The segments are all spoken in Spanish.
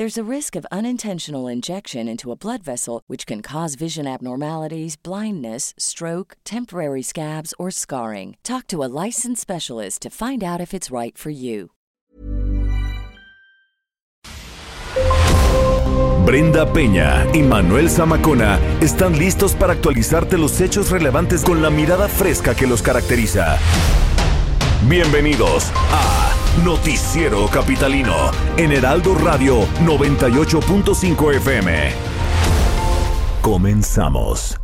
There's a risk of unintentional injection into a blood vessel, which can cause vision abnormalities, blindness, stroke, temporary scabs, or scarring. Talk to a licensed specialist to find out if it's right for you. Brenda Peña y Manuel Zamacona están listos para actualizarte los hechos relevantes con la mirada fresca que los caracteriza. Bienvenidos a Noticiero Capitalino en Heraldo Radio 98.5 FM. Comenzamos.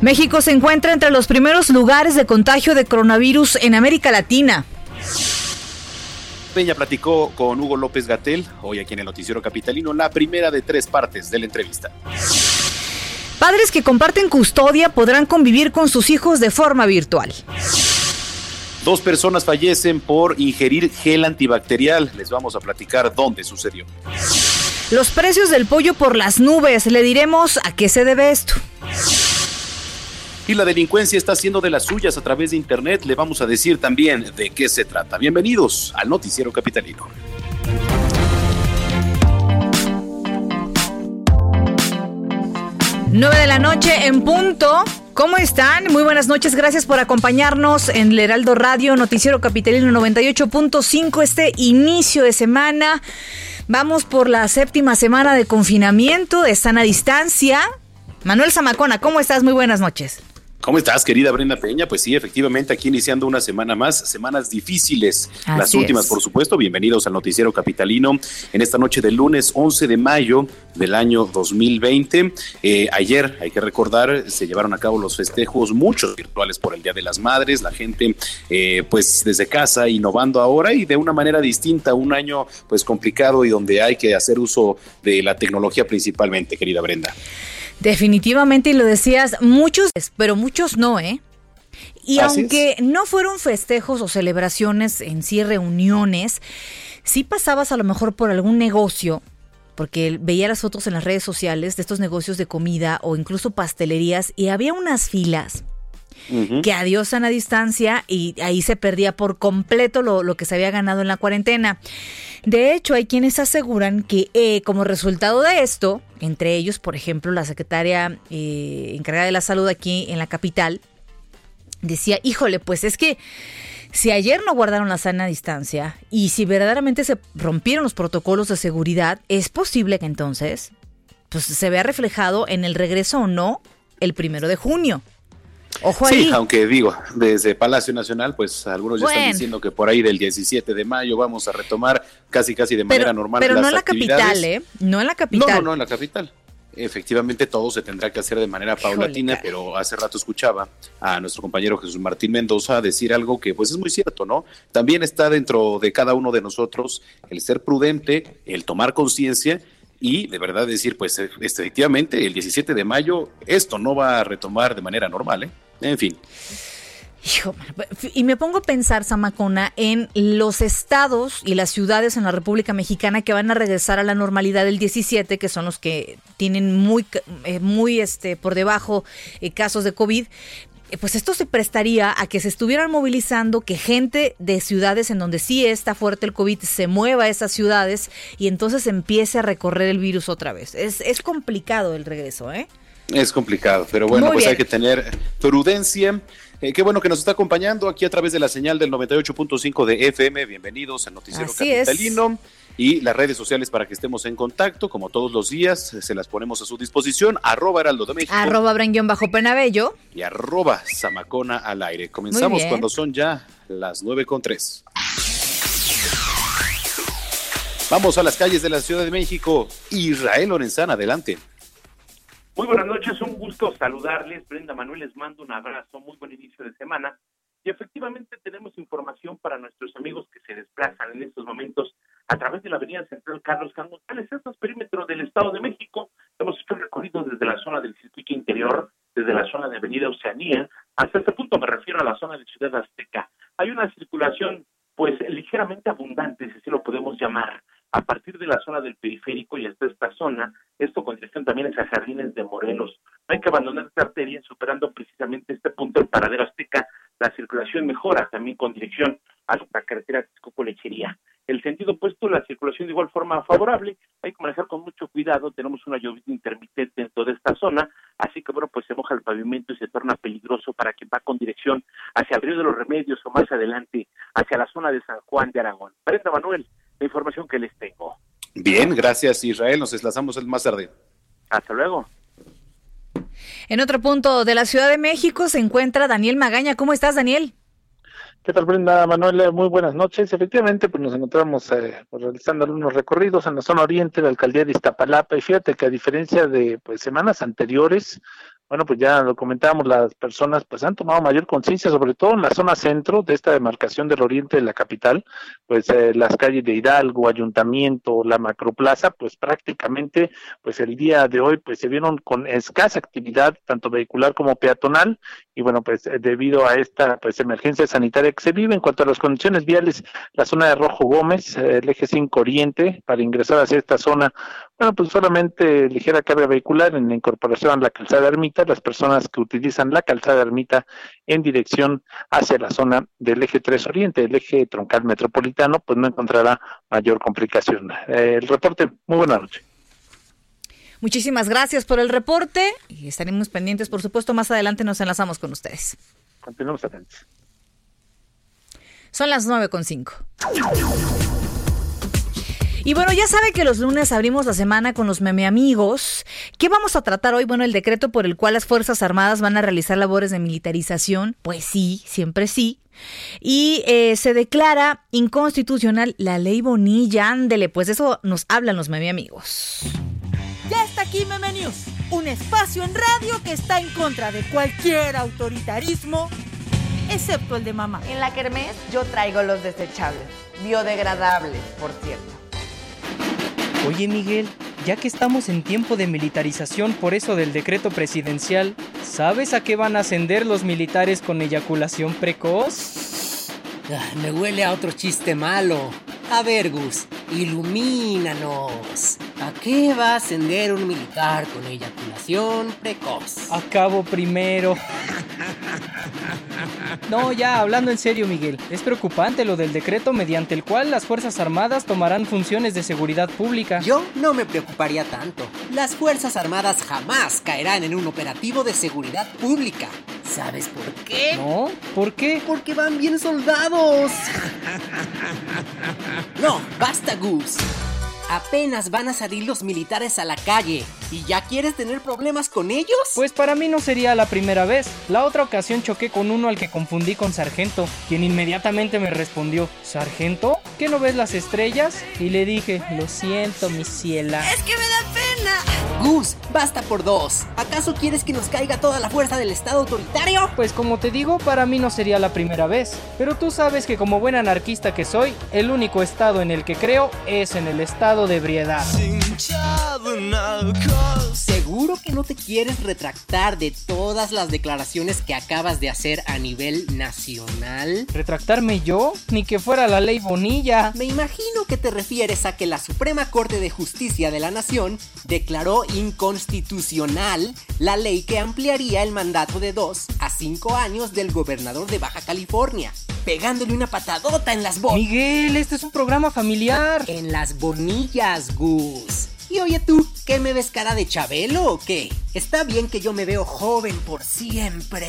México se encuentra entre los primeros lugares de contagio de coronavirus en América Latina. Peña platicó con Hugo López Gatel, hoy aquí en el Noticiero Capitalino, la primera de tres partes de la entrevista. Padres que comparten custodia podrán convivir con sus hijos de forma virtual. Dos personas fallecen por ingerir gel antibacterial. Les vamos a platicar dónde sucedió. Los precios del pollo por las nubes. Le diremos a qué se debe esto. Y la delincuencia está haciendo de las suyas a través de Internet. Le vamos a decir también de qué se trata. Bienvenidos al Noticiero Capitalino. 9 de la noche en punto. ¿Cómo están? Muy buenas noches. Gracias por acompañarnos en el Heraldo Radio, Noticiero Capitalino 98.5, este inicio de semana. Vamos por la séptima semana de confinamiento, de sana distancia. Manuel Zamacona, ¿cómo estás? Muy buenas noches. ¿Cómo estás, querida Brenda Peña? Pues sí, efectivamente, aquí iniciando una semana más, semanas difíciles, Así las últimas, es. por supuesto. Bienvenidos al Noticiero Capitalino en esta noche del lunes 11 de mayo del año 2020. Eh, ayer, hay que recordar, se llevaron a cabo los festejos, muchos virtuales por el Día de las Madres, la gente, eh, pues desde casa, innovando ahora y de una manera distinta, un año pues complicado y donde hay que hacer uso de la tecnología principalmente, querida Brenda. Definitivamente, y lo decías, muchos, pero muchos no, ¿eh? Y Así aunque no fueron festejos o celebraciones en sí, reuniones, sí pasabas a lo mejor por algún negocio, porque veía las fotos en las redes sociales de estos negocios de comida o incluso pastelerías y había unas filas Que adiós a la distancia y ahí se perdía por completo lo, lo que se había ganado en la cuarentena. De hecho, hay quienes aseguran que eh, como resultado de esto, entre ellos, por ejemplo, la secretaria eh, encargada de la salud aquí en la capital, decía, híjole, pues es que si ayer no guardaron la sana distancia y si verdaderamente se rompieron los protocolos de seguridad, es posible que entonces pues, se vea reflejado en el regreso o no el primero de junio. Ojo Sí, aunque digo, desde Palacio Nacional, pues algunos ya Bueno. están diciendo que por ahí del 17 de mayo vamos a retomar casi casi de manera normal pero las no en la capital, ¿eh? No en la No, capital. no, no, en la capital. Efectivamente todo se tendrá que hacer de manera paulatina, pero hace rato escuchaba a nuestro compañero Jesús Martín Mendoza decir algo que pues es muy cierto, ¿no? También está dentro de cada uno de nosotros el ser prudente, el tomar conciencia y de verdad decir, pues e- efectivamente el 17 de mayo esto no va a retomar de manera normal, ¿eh? En fin. Hijo, y me pongo a pensar, Samacona, en los estados y las ciudades en la República Mexicana que van a regresar a la normalidad del 17, que son los que tienen muy, eh, muy este, por debajo eh, casos de COVID. Eh, Pues esto se prestaría a que se estuvieran movilizando, que gente de ciudades en donde sí está fuerte el COVID se mueva a esas ciudades y entonces empiece a recorrer el virus otra vez. Es, es complicado el regreso, ¿eh? Es complicado, pero bueno, Muy pues bien. hay que tener prudencia. Eh, qué bueno que nos está acompañando aquí a través de la señal del 98.5 de FM. Bienvenidos al Noticiero Así es. Y las redes sociales para que estemos en contacto, como todos los días, se las ponemos a su disposición. Arroba Heraldo de México Arroba Bren-Bajo Penabello. y arroba Zamacona al aire. Comenzamos cuando son ya las 9 con 3. Vamos a las calles de la Ciudad de México. Israel Lorenzana, adelante. Muy buenas noches, un gusto saludarles. Brenda Manuel, les mando un abrazo, muy buen inicio de semana. Y efectivamente tenemos información para nuestros amigos que se desplazan en estos momentos a través de la Avenida Central Carlos González, estos es perímetro del Estado de México. Hemos hecho recorrido desde la zona del circuito interior, desde la zona de Avenida Oceanía, hasta este punto me refiero a la zona de Ciudad Azteca. Hay una circulación, pues, ligeramente abundante, si así lo podemos llamar, a partir de la zona del periférico y hasta esta zona, esto con dirección también hacia Jardines de Morelos. No hay que abandonar esta arteria, superando precisamente este punto del paradero Azteca, la circulación mejora también con dirección a la carretera Texcoco Lechería. El sentido opuesto, la circulación de igual forma favorable, hay que manejar con mucho cuidado, tenemos una lluvia intermitente en toda esta zona, así que bueno, pues se moja el pavimento y se torna peligroso para quien va con dirección hacia el río de los Remedios o más adelante hacia la zona de San Juan de Aragón. Brenda Manuel, la información que les tengo. Bien, gracias Israel, nos desplazamos el más tarde. Hasta luego. En otro punto de la Ciudad de México se encuentra Daniel Magaña. ¿Cómo estás, Daniel? ¿Qué tal, Brenda Manuel? Muy buenas noches. Efectivamente, pues nos encontramos eh, pues, realizando algunos recorridos en la zona oriente de la alcaldía de Iztapalapa y fíjate que a diferencia de pues semanas anteriores, bueno, pues ya lo comentábamos, las personas pues han tomado mayor conciencia, sobre todo en la zona centro de esta demarcación del oriente de la capital, pues eh, las calles de Hidalgo, Ayuntamiento, la Macroplaza, pues prácticamente pues el día de hoy pues se vieron con escasa actividad, tanto vehicular como peatonal, y bueno, pues eh, debido a esta pues emergencia sanitaria que se vive en cuanto a las condiciones viales, la zona de Rojo Gómez, eh, el eje 5 Oriente, para ingresar hacia esta zona, bueno, pues solamente ligera carga vehicular en la incorporación a la calzada Ermita, las personas que utilizan la calzada Ermita en dirección hacia la zona del eje 3 Oriente, el eje troncal metropolitano, pues no encontrará mayor complicación. Eh, el reporte, muy buena noche. Muchísimas gracias por el reporte y estaremos pendientes, por supuesto, más adelante nos enlazamos con ustedes. Continuamos atentos. Son las 9.5. Y bueno, ya sabe que los lunes abrimos la semana con los meme amigos. ¿Qué vamos a tratar hoy? Bueno, el decreto por el cual las Fuerzas Armadas van a realizar labores de militarización. Pues sí, siempre sí. Y eh, se declara inconstitucional la ley Bonilla. Ándele, pues eso nos hablan los meme amigos. Ya está aquí Meme News, un espacio en radio que está en contra de cualquier autoritarismo, excepto el de mamá. En la Kermés yo traigo los desechables, biodegradables, por cierto. Oye Miguel, ya que estamos en tiempo de militarización por eso del decreto presidencial, ¿sabes a qué van a ascender los militares con eyaculación precoz? Me huele a otro chiste malo. A ver, Gus, ilumínanos. ¿A qué va a ascender un militar con eyaculación precoz? Acabo primero. No, ya, hablando en serio, Miguel. Es preocupante lo del decreto mediante el cual las Fuerzas Armadas tomarán funciones de seguridad pública. Yo no me preocuparía tanto. Las Fuerzas Armadas jamás caerán en un operativo de seguridad pública. ¿Sabes por qué? ¿No? ¿Por qué? Porque van bien soldados. No, basta, Goose. Apenas van a salir los militares a la calle. ¿Y ya quieres tener problemas con ellos? Pues para mí no sería la primera vez. La otra ocasión choqué con uno al que confundí con Sargento, quien inmediatamente me respondió, ¿Sargento? ¿Qué no ves las estrellas? Y le dije, lo siento, mi ciela. Es que me da pena. Gus, basta por dos. ¿Acaso quieres que nos caiga toda la fuerza del Estado autoritario? Pues como te digo, para mí no sería la primera vez. Pero tú sabes que como buen anarquista que soy, el único estado en el que creo es en el estado de ebriedad. ¿Seguro que no te quieres retractar de todas las declaraciones que acabas de hacer a nivel nacional? ¿Retractarme yo? Ni que fuera la ley Bonilla. Me imagino que te refieres a que la Suprema Corte de Justicia de la Nación declaró inconstitucional la ley que ampliaría el mandato de dos a cinco años del gobernador de Baja California, pegándole una patadota en las bolas. Miguel, este es un programa familiar. En las bonillas, Gus. Y oye tú, ¿qué me ves cara de Chabelo o qué? Está bien que yo me veo joven por siempre.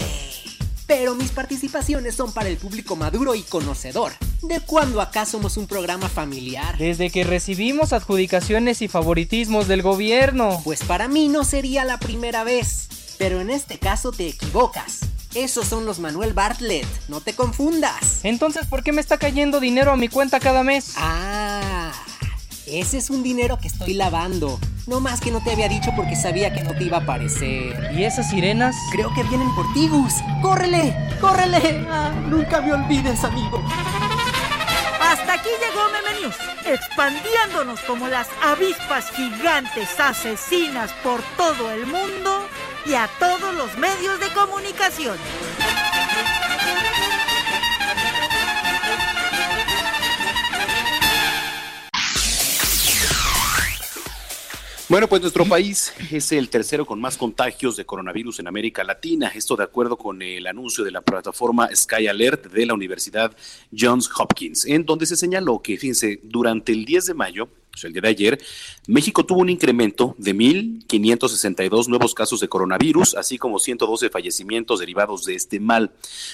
Pero mis participaciones son para el público maduro y conocedor. ¿De cuándo acá somos un programa familiar? Desde que recibimos adjudicaciones y favoritismos del gobierno. Pues para mí no sería la primera vez. Pero en este caso te equivocas. Esos son los Manuel Bartlett, no te confundas. Entonces, ¿por qué me está cayendo dinero a mi cuenta cada mes? Ah, ese es un dinero que estoy lavando. No más que no te había dicho porque sabía que no te iba a aparecer. ¿Y esas sirenas? Creo que vienen por ti, Gus. ¡Córrele! ¡Córrele! Ah, nunca me olvides, amigo. Hasta aquí llegó Meme News, expandiéndonos como las avispas gigantes asesinas por todo el mundo y a todos los medios de comunicación. Bueno, pues nuestro país es el tercero con más contagios de coronavirus en América Latina. Esto de acuerdo con el anuncio de la plataforma Sky Alert de la Universidad Johns Hopkins, en donde se señaló que, fíjense, durante el 10 de mayo pues, el día de ayer, México tuvo un incremento de 1.562 nuevos casos de coronavirus, así como 112 fallecimientos derivados de este mal.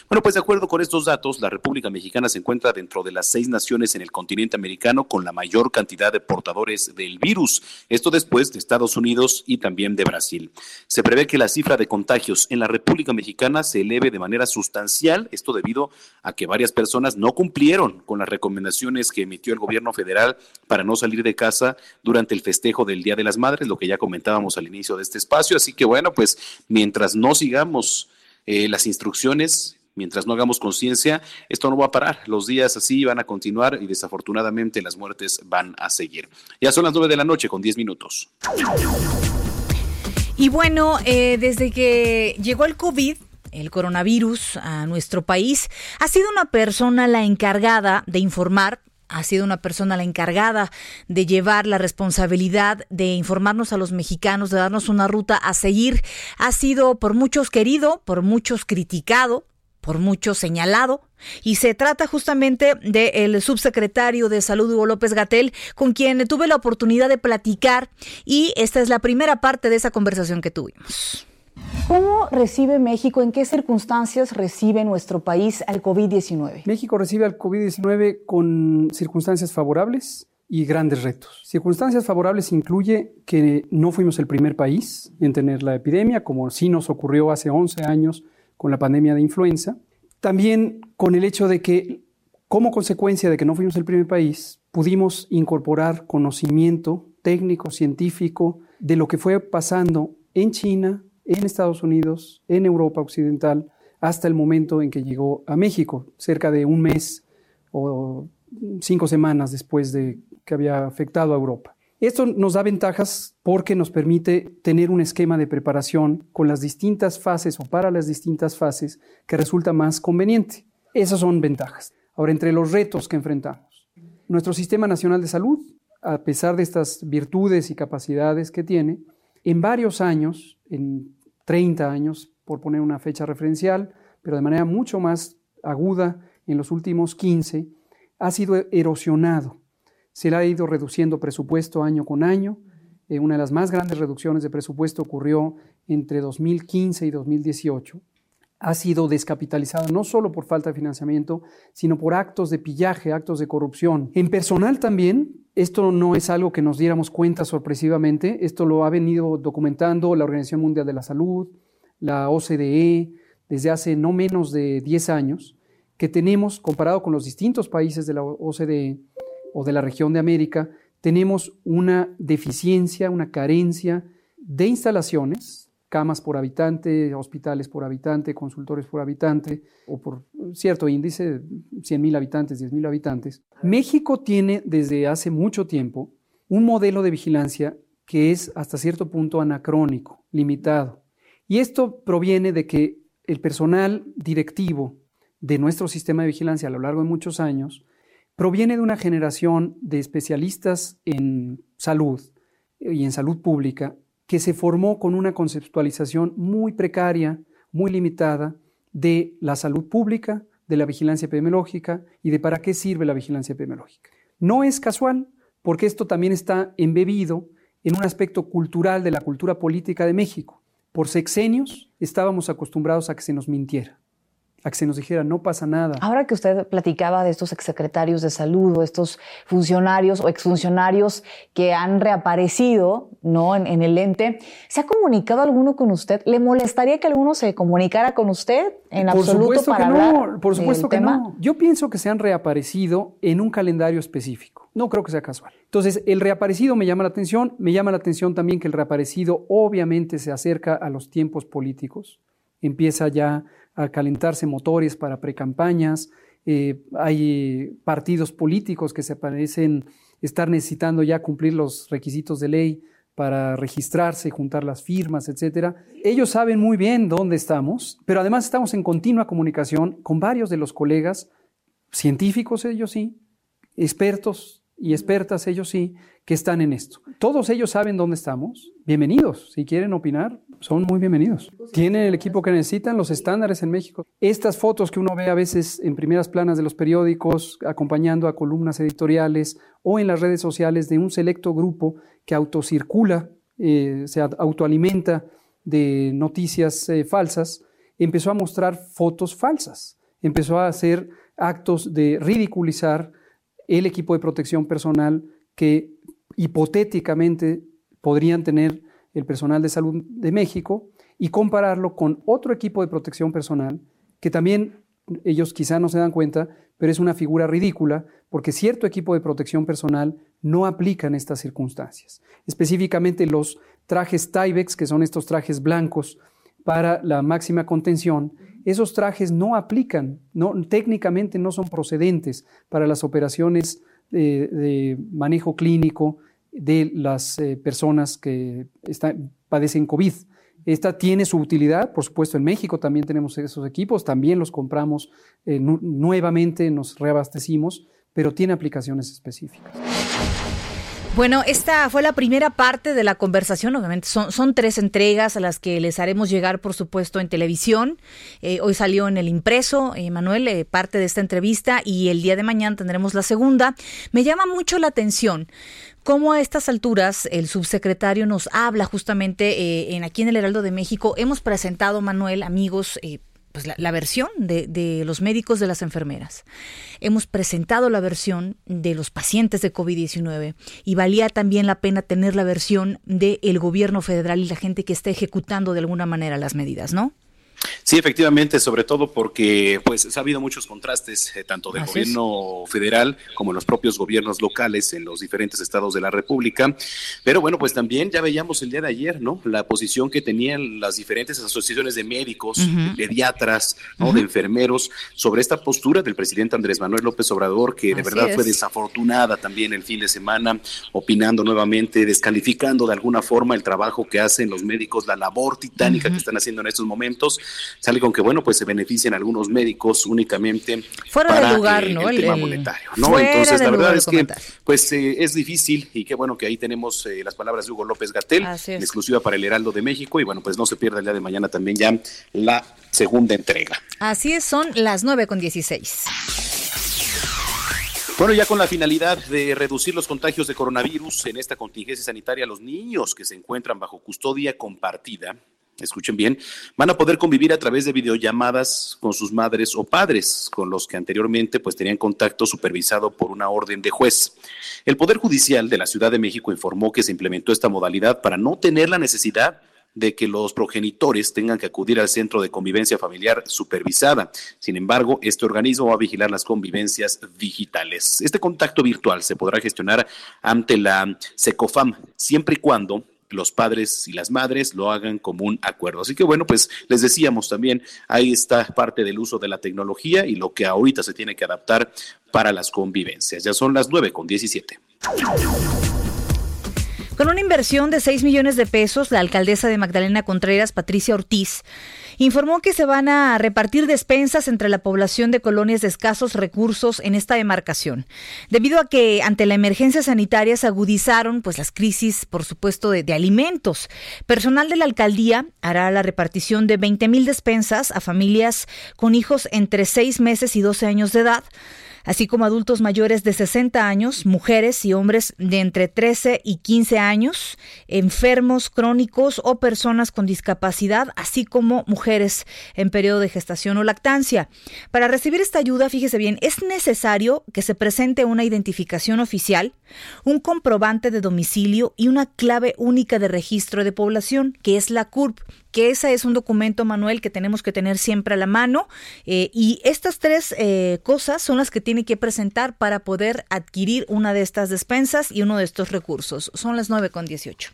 Bueno, pues de acuerdo con estos datos, la República Mexicana se encuentra dentro de las seis naciones en el continente americano con la mayor cantidad de portadores del virus, esto después de Estados Unidos y también de Brasil. Se prevé que la cifra de contagios en la República Mexicana se eleve de manera sustancial, esto debido a que varias personas no cumplieron con las recomendaciones que emitió el gobierno federal para no salir de casa durante el festejo del Día de las Madres, lo que ya comentábamos al inicio de este espacio. Así que bueno, pues mientras no sigamos eh, las instrucciones, mientras no hagamos conciencia, esto no va a parar. Los días así van a continuar y desafortunadamente las muertes van a seguir. Ya son las nueve de la noche con diez minutos. Y bueno, eh, desde que llegó el COVID, el coronavirus a nuestro país, ha sido una persona la encargada de informar ha sido una persona la encargada de llevar la responsabilidad de informarnos a los mexicanos, de darnos una ruta a seguir. Ha sido por muchos querido, por muchos criticado, por muchos señalado. Y se trata justamente del subsecretario de Salud, Hugo López Gatel, con quien tuve la oportunidad de platicar. Y esta es la primera parte de esa conversación que tuvimos. ¿Cómo recibe México, en qué circunstancias recibe nuestro país al COVID-19? México recibe al COVID-19 con circunstancias favorables y grandes retos. Circunstancias favorables incluye que no fuimos el primer país en tener la epidemia, como sí nos ocurrió hace 11 años con la pandemia de influenza. También con el hecho de que, como consecuencia de que no fuimos el primer país, pudimos incorporar conocimiento técnico, científico, de lo que fue pasando en China, en Estados Unidos, en Europa Occidental, hasta el momento en que llegó a México, cerca de un mes o cinco semanas después de que había afectado a Europa. Esto nos da ventajas porque nos permite tener un esquema de preparación con las distintas fases o para las distintas fases que resulta más conveniente. Esas son ventajas. Ahora, entre los retos que enfrentamos, nuestro Sistema Nacional de Salud, a pesar de estas virtudes y capacidades que tiene, en varios años, en 30 años, por poner una fecha referencial, pero de manera mucho más aguda en los últimos 15, ha sido erosionado. Se le ha ido reduciendo presupuesto año con año. Eh, una de las más grandes reducciones de presupuesto ocurrió entre 2015 y 2018. Ha sido descapitalizado no solo por falta de financiamiento, sino por actos de pillaje, actos de corrupción. En personal también, esto no es algo que nos diéramos cuenta sorpresivamente, esto lo ha venido documentando la Organización Mundial de la Salud, la OCDE, desde hace no menos de 10 años, que tenemos, comparado con los distintos países de la OCDE o de la región de América, tenemos una deficiencia, una carencia de instalaciones, camas por habitante, hospitales por habitante, consultores por habitante, o por cierto índice, 100.000 habitantes, 10.000 habitantes. México tiene desde hace mucho tiempo un modelo de vigilancia que es hasta cierto punto anacrónico, limitado. Y esto proviene de que el personal directivo de nuestro sistema de vigilancia a lo largo de muchos años proviene de una generación de especialistas en salud y en salud pública que se formó con una conceptualización muy precaria, muy limitada de la salud pública, de la vigilancia epidemiológica y de para qué sirve la vigilancia epidemiológica. No es casual, porque esto también está embebido en un aspecto cultural de la cultura política de México. Por sexenios estábamos acostumbrados a que se nos mintiera. A que se nos dijera no pasa nada. Ahora que usted platicaba de estos exsecretarios de salud o estos funcionarios o exfuncionarios que han reaparecido ¿no? en, el ente, ¿se ha comunicado alguno con usted? ¿Le molestaría que alguno se comunicara con usted en por absoluto para que hablar no, por supuesto que tema? no. Yo pienso que se han reaparecido en un calendario específico. No creo que sea casual. Entonces, el reaparecido me llama la atención. Me llama la atención también que el reaparecido obviamente se acerca a los tiempos políticos. Empieza ya a calentarse motores para precampañas. Eh, hay partidos políticos que se parecen estar necesitando ya cumplir los requisitos de ley para registrarse, juntar las firmas, etcétera. Ellos saben muy bien dónde estamos, pero además estamos en continua comunicación con varios de los colegas científicos, ellos sí, expertos y expertas, ellos sí, que están en esto. Todos ellos saben dónde estamos. Bienvenidos. Si quieren opinar, son muy bienvenidos. Tienen el equipo que necesitan, los estándares en México. Estas fotos que uno ve a veces en primeras planas de los periódicos, acompañando a columnas editoriales o en las redes sociales de un selecto grupo que autocircula, eh, se autoalimenta de noticias eh, falsas, empezó a mostrar fotos falsas. Empezó a hacer actos de ridiculizar el equipo de protección personal que hipotéticamente podrían tener el personal de salud de México y compararlo con otro equipo de protección personal que también ellos quizá no se dan cuenta, pero es una figura ridícula porque cierto equipo de protección personal no aplica en estas circunstancias. Específicamente los trajes Tyvex, que son estos trajes blancos para la máxima contención, esos trajes no aplican, no, técnicamente no son procedentes para las operaciones de, de manejo clínico de las eh, personas que están, padecen COVID. Esta tiene su utilidad, por supuesto, en México también tenemos esos equipos, también los compramos eh, nu- nuevamente, nos reabastecimos, pero tiene aplicaciones específicas. Bueno, esta fue la primera parte de la conversación. Obviamente son, son tres entregas a las que les haremos llegar, por supuesto, en televisión. Eh, hoy salió en el impreso, eh, Manuel, eh, parte de esta entrevista y el día de mañana tendremos la segunda. Me llama mucho la atención cómo a estas alturas el subsecretario nos habla justamente eh, en aquí en el Heraldo de México. Hemos presentado, Manuel, amigos, eh, pues la, versión de, de los médicos de las enfermeras. Hemos presentado la versión de los pacientes de COVID-19 y valía también la pena tener la versión del gobierno federal y la gente que está ejecutando de alguna manera las medidas, ¿no? Sí, efectivamente, sobre todo porque pues ha habido muchos contrastes eh, tanto del Así es. gobierno federal como en los propios gobiernos locales en los diferentes estados de la República. Pero bueno, pues también ya veíamos el día de ayer, ¿no? La posición que tenían las diferentes asociaciones de médicos, Ujú. pediatras, ¿no? De enfermeros sobre esta postura del presidente Andrés Manuel López Obrador, que de Así verdad fue es. desafortunada también el fin de semana, opinando nuevamente, descalificando de alguna forma el trabajo que hacen los médicos, la labor titánica que están haciendo en estos momentos. Sale con que, bueno, pues se benefician algunos médicos únicamente Fuera para de lugar, eh, ¿no? el, El- tema monetario, ¿no? fuera Entonces, la verdad es que, pues eh, es difícil y qué bueno que ahí tenemos eh, las palabras de Hugo López Gatel, en exclusiva para el Heraldo de México y bueno, pues no se pierda el día de mañana también ya la segunda entrega. Así es, son las 9 con 16. Bueno, ya con la finalidad de reducir los contagios de coronavirus en esta contingencia sanitaria, los niños que se encuentran bajo custodia compartida, escuchen bien, van a poder convivir a través de videollamadas con sus madres o padres, con los que anteriormente pues tenían contacto supervisado por una orden de juez. El Poder Judicial de la Ciudad de México informó que se implementó esta modalidad para no tener la necesidad de que los progenitores tengan que acudir al centro de convivencia familiar supervisada. Sin embargo, este organismo va a vigilar las convivencias digitales. Este contacto virtual se podrá gestionar ante la SECOFAM, siempre y cuando los padres y las madres lo hagan como un acuerdo. Así que bueno, pues les decíamos también, ahí está parte del uso de la tecnología y lo que ahorita se tiene que adaptar para las convivencias. Ya son las 9 con 17. Con una inversión de 6 millones de pesos, la alcaldesa de Magdalena Contreras, Patricia Ortiz, informó que se van a repartir despensas entre la población de colonias de escasos recursos en esta demarcación, debido a que ante la emergencia sanitaria se agudizaron pues las crisis, por supuesto, de, alimentos. Personal de la alcaldía hará la repartición de 20 mil despensas a familias con hijos entre 6 meses y 12 años de edad así como adultos mayores de 60 años, mujeres y hombres de entre 13 y 15 años, enfermos crónicos o personas con discapacidad, así como mujeres en periodo de gestación o lactancia. Para recibir esta ayuda, fíjese bien, es necesario que se presente una identificación oficial, un comprobante de domicilio y una clave única de registro de población, que es la CURP, que ese es un documento, Manuel, que tenemos que tener siempre a la mano. Eh, y estas tres eh, cosas son las que tiene que presentar para poder adquirir una de estas despensas y uno de estos recursos. Son las 9 con 18.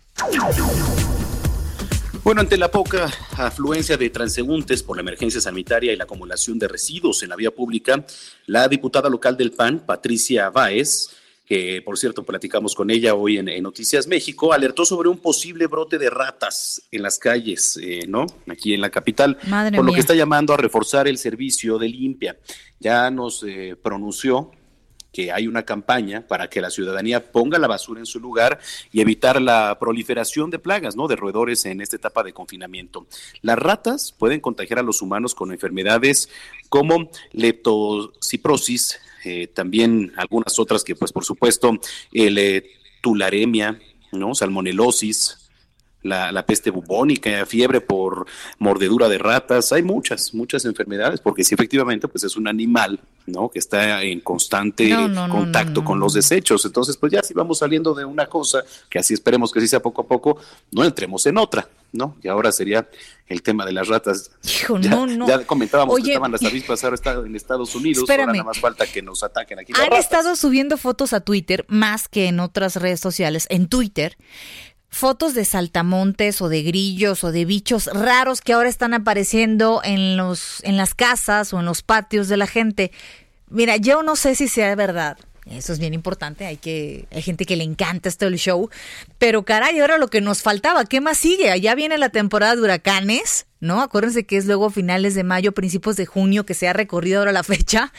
Bueno, ante la poca afluencia de transeúntes por la emergencia sanitaria y la acumulación de residuos en la vía pública, la diputada local del PAN, Patricia Báez, que por cierto platicamos con ella hoy en, Noticias México, alertó sobre un posible brote de ratas en las calles, eh, ¿no? Aquí en la capital, por lo que está llamando a reforzar el servicio de limpia. Ya nos eh, pronunció que hay una campaña para que la ciudadanía ponga la basura en su lugar y evitar la proliferación de plagas, ¿no? De roedores en esta etapa de confinamiento. Las ratas pueden contagiar a los humanos con enfermedades como leptociprosis, eh, también algunas otras que, pues, por supuesto, el eh, tularemia, ¿no? Salmonelosis, la, peste bubónica, fiebre por mordedura de ratas, hay muchas, muchas enfermedades, porque si efectivamente pues es un animal, ¿no? Que está en constante contacto con los desechos. Entonces, pues ya si vamos saliendo de una cosa, que así esperemos que sí sea poco a poco, no entremos en otra, ¿no? Y ahora sería el tema de las ratas. Hijo, ya, no, no. Ya comentábamos que estaban las avispas ahora están en Estados Unidos, ahora nada más falta que nos ataquen aquí. Han estado subiendo fotos a Twitter, más que en otras redes sociales, en Twitter, fotos de saltamontes o de grillos o de bichos raros que ahora están apareciendo en los en las casas o en los patios de la gente. Mira, yo no sé si sea verdad. Eso es bien importante, hay que hay gente que le encanta esto el show, pero caray, ahora lo que nos faltaba, ¿qué más sigue? Allá viene la temporada de huracanes, ¿no? Acuérdense que es luego finales de mayo, principios de junio que se ha recorrido ahora la fecha.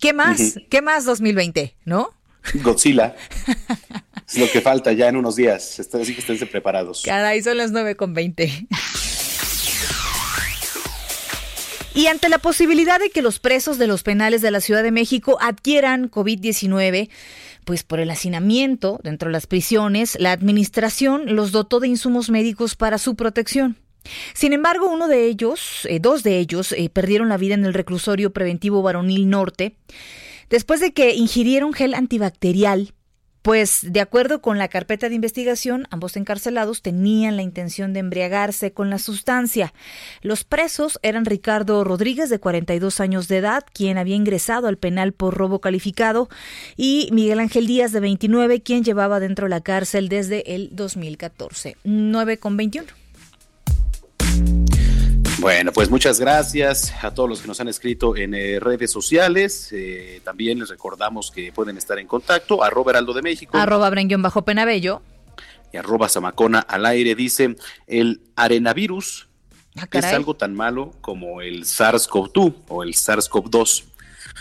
¿Qué más? ¿Qué más 2020, no? Godzilla. es lo que falta ya en unos días. Así que estén preparados. Caray, son las 9 con 20. Y ante la posibilidad de que los presos de los penales de la Ciudad de México adquieran COVID-19, pues por el hacinamiento dentro de las prisiones, la administración los dotó de insumos médicos para su protección. Sin embargo, uno de ellos, eh, dos de ellos, eh, perdieron la vida en el reclusorio preventivo varonil norte después de que ingirieron gel antibacterial. Pues, de acuerdo con la carpeta de investigación, ambos encarcelados tenían la intención de embriagarse con la sustancia. Los presos eran Ricardo Rodríguez, de 42 años de edad, quien había ingresado al penal por robo calificado, y Miguel Ángel Díaz, de 29, quien llevaba dentro de la cárcel desde el 2014. 9 con 21. Bueno, pues muchas gracias a todos los que nos han escrito en eh, redes sociales. Eh, también les recordamos que pueden estar en contacto. Arroba Heraldo de México. Arroba Bajo Penabello. Y arroba Zamacona al aire. Dice, el arenavirus ah, es algo tan malo como el SARS-CoV-2 o el SARS-CoV-2.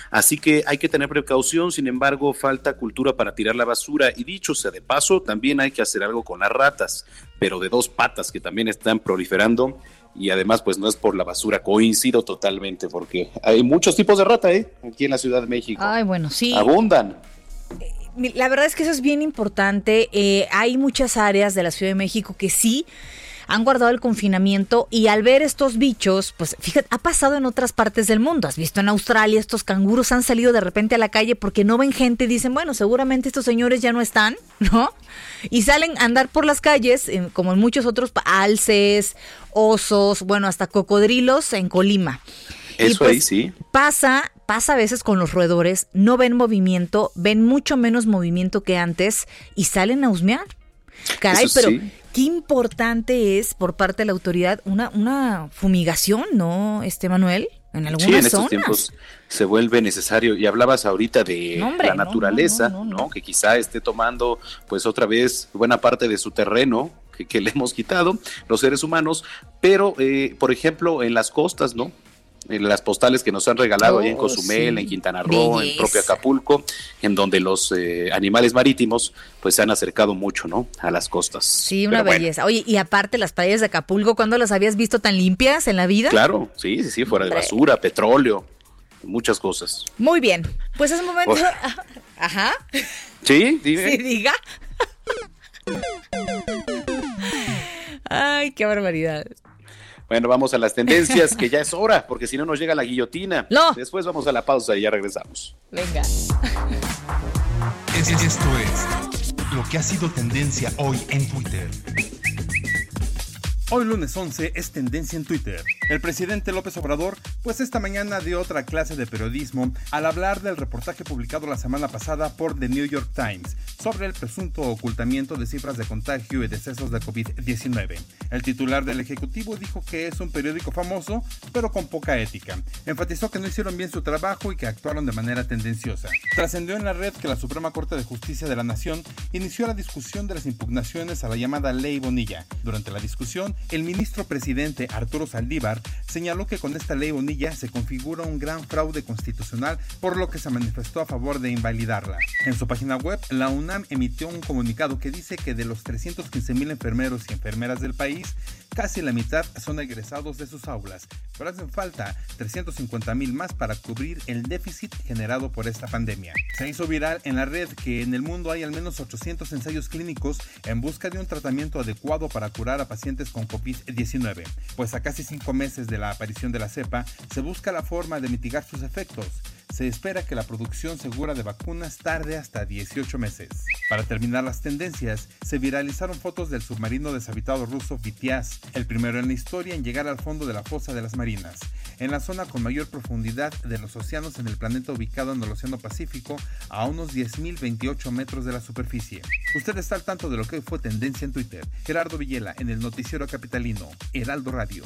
Así que hay que tener precaución, sin embargo, falta cultura para tirar la basura. Y dicho sea de paso, también hay que hacer algo con las ratas, pero de dos patas que también están proliferando y además pues no es por la basura, coincido totalmente porque hay muchos tipos de rata, ¿eh? Aquí en la Ciudad de México. Ay, bueno, sí. Abundan. La verdad es que eso es bien importante. Eh, hay muchas áreas de la Ciudad de México que sí han guardado el confinamiento y al ver estos bichos, pues fíjate, ha pasado en otras partes del mundo. Has visto en Australia, estos canguros han salido de repente a la calle porque no ven gente y dicen, bueno, seguramente estos señores ya no están, ¿no? Y salen a andar por las calles, como en muchos otros, alces, osos, bueno, hasta cocodrilos en Colima. Eso ahí pues, sí. Pasa, pasa a veces con los roedores, no ven movimiento, ven mucho menos movimiento que antes y salen a husmear. Caray, pero qué importante es por parte de la autoridad una, una fumigación, ¿no, este Manuel? En algunas sí, en estos tiempos se vuelve necesario. Y hablabas ahorita de la naturaleza, no, Que quizá esté tomando, pues otra vez, buena parte de su terreno que, le hemos quitado los seres humanos, pero, eh, por ejemplo, en las costas, ¿no? En las postales que nos han regalado en oh, Cozumel, en Quintana Roo, en propio Acapulco, en donde los eh, animales marítimos pues se han acercado mucho, ¿no? A las costas. Sí, una belleza. Oye, y aparte las playas de Acapulco, ¿cuándo las habías visto tan limpias en la vida? Claro, sí, sí, sí, fuera de basura, petróleo. muchas cosas. Muy bien, pues es momento... Oh. Ajá. Sí, dime. Sí, diga. Ay, qué barbaridad. Bueno, vamos a las tendencias, que ya es hora, porque si no nos llega la guillotina. No. Después vamos a la pausa y ya regresamos. Venga. Es- Esto es lo que ha sido tendencia hoy en Twitter. Hoy lunes 11 es tendencia en Twitter. El presidente López Obrador, pues esta mañana dio otra clase de periodismo al hablar del reportaje publicado la semana pasada por The New York Times sobre el presunto ocultamiento de cifras de contagio y decesos de COVID-19. El titular del Ejecutivo dijo que es un periódico famoso, pero con poca ética. Enfatizó que no hicieron bien su trabajo y que actuaron de manera tendenciosa. Trascendió en la red que la Suprema Corte de Justicia de la Nación inició la discusión de las impugnaciones a la llamada Ley Bonilla. Durante la discusión, el ministro presidente Arturo Saldívar señaló que con esta ley Bonilla se configura un gran fraude constitucional, por lo que se manifestó a favor de invalidarla. En su página web, la UNAM emitió un comunicado que dice que de los 315 mil enfermeros y enfermeras del país, casi la mitad son egresados de sus aulas, pero hacen falta 350 mil más para cubrir el déficit generado por esta pandemia. Se hizo viral en la red que en el mundo hay al menos 800 ensayos clínicos en busca de un tratamiento adecuado para curar a pacientes con COVID-19, pues a casi cinco meses de la aparición de la cepa se busca la forma de mitigar sus efectos. Se espera que la producción segura de vacunas tarde hasta 18 meses. Para terminar las tendencias, se viralizaron fotos del submarino deshabitado ruso Vitiaz, el primero en la historia en llegar al fondo de la fosa de las Marinas, en la zona con mayor profundidad de los océanos en el planeta ubicado en el Océano Pacífico a unos 10.028 metros de la superficie. Usted está al tanto de lo que hoy fue tendencia en Twitter. Gerardo Villela en el noticiero capitalino, Heraldo Radio.